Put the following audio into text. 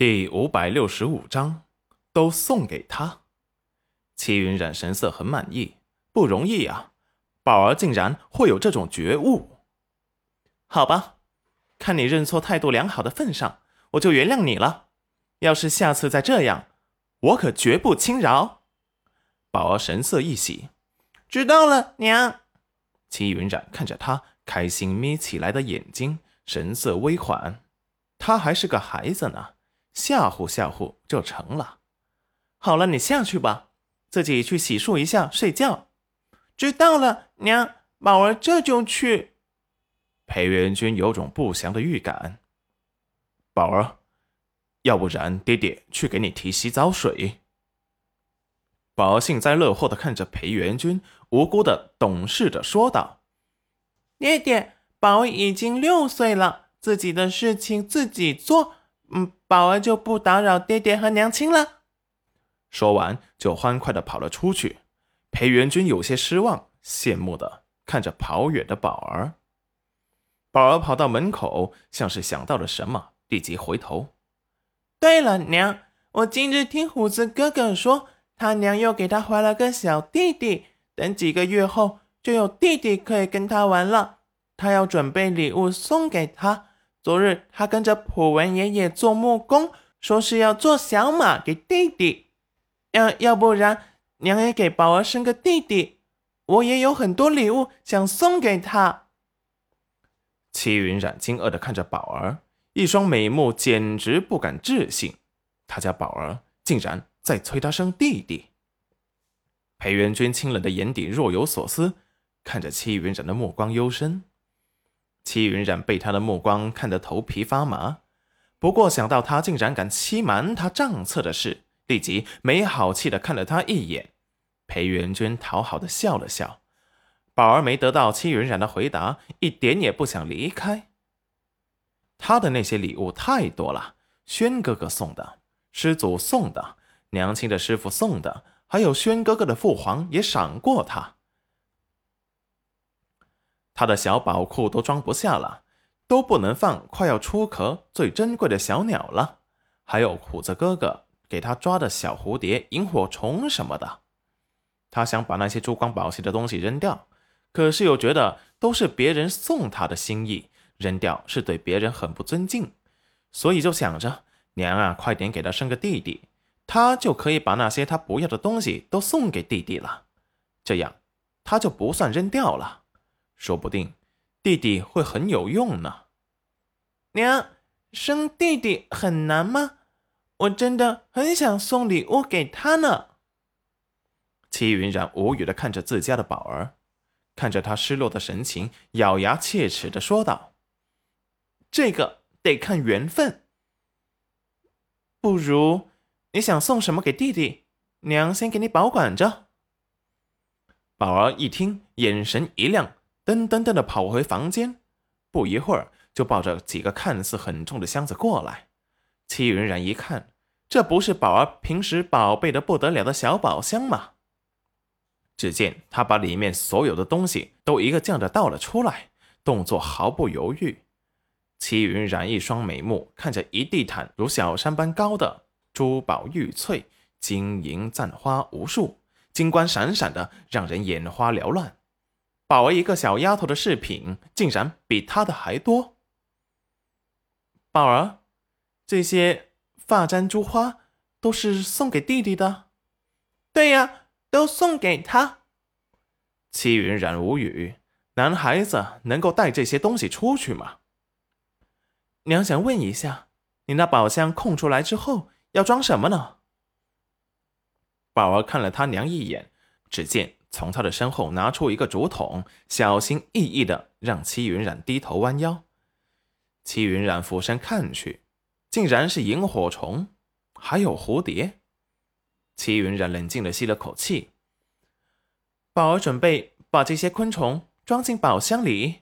第五百六十五章，都送给他。齐云染神色很满意，不容易啊，宝儿竟然会有这种觉悟。好吧，看你认错态度良好的份上，我就原谅你了。要是下次再这样，我可绝不轻饶。宝儿神色一喜，知道了，娘。齐云染看着他开心眯起来的眼睛，神色微缓。他还是个孩子呢。吓唬吓唬就成了。好了，你下去吧，自己去洗漱一下，睡觉。知道了，娘。宝儿这就去。裴元君有种不祥的预感。宝儿，要不然爹爹去给你提洗澡水。宝儿幸灾乐祸的看着裴元君，无辜的懂事的说道：“爹爹，宝儿已经六岁了，自己的事情自己做。”嗯，宝儿就不打扰爹爹和娘亲了。说完，就欢快的跑了出去。裴元君有些失望，羡慕的看着跑远的宝儿。宝儿跑到门口，像是想到了什么，立即回头。对了，娘，我今日听虎子哥哥说，他娘又给他怀了个小弟弟，等几个月后就有弟弟可以跟他玩了。他要准备礼物送给他。昨日他跟着普文爷爷做木工，说是要做小马给弟弟。要要不然娘也给宝儿生个弟弟，我也有很多礼物想送给他。齐云染惊愕的看着宝儿，一双美目简直不敢置信，他家宝儿竟然在催他生弟弟。裴元君清冷的眼底若有所思，看着齐云染的目光幽深。戚云染被他的目光看得头皮发麻，不过想到他竟然敢欺瞒他账册的事，立即没好气的看了他一眼。裴元君讨好的笑了笑。宝儿没得到戚云染的回答，一点也不想离开。他的那些礼物太多了，轩哥哥送的，师祖送的，娘亲的师傅送的，还有轩哥哥的父皇也赏过他。他的小宝库都装不下了，都不能放快要出壳最珍贵的小鸟了。还有虎子哥哥给他抓的小蝴蝶、萤火虫什么的。他想把那些珠光宝气的东西扔掉，可是又觉得都是别人送他的心意，扔掉是对别人很不尊敬，所以就想着娘啊，快点给他生个弟弟，他就可以把那些他不要的东西都送给弟弟了，这样他就不算扔掉了。说不定弟弟会很有用呢。娘，生弟弟很难吗？我真的很想送礼物给他呢。齐云染无语的看着自家的宝儿，看着他失落的神情，咬牙切齿的说道：“这个得看缘分。不如你想送什么给弟弟，娘先给你保管着。”宝儿一听，眼神一亮。噔噔噔的跑回房间，不一会儿就抱着几个看似很重的箱子过来。戚云然一看，这不是宝儿平时宝贝的不得了的小宝箱吗？只见他把里面所有的东西都一个劲的倒了出来，动作毫不犹豫。戚云染一双美目看着一地毯如小山般高的珠宝玉翠、金银簪花无数，金光闪闪的，让人眼花缭乱。宝儿一个小丫头的饰品竟然比她的还多。宝儿，这些发簪珠花都是送给弟弟的。对呀，都送给他。戚云染无语，男孩子能够带这些东西出去吗？娘想问一下，你那宝箱空出来之后要装什么呢？宝儿看了他娘一眼，只见。从他的身后拿出一个竹筒，小心翼翼的让戚云染低头弯腰。戚云染俯身看去，竟然是萤火虫，还有蝴蝶。戚云染冷静的吸了口气。宝儿准备把这些昆虫装进宝箱里。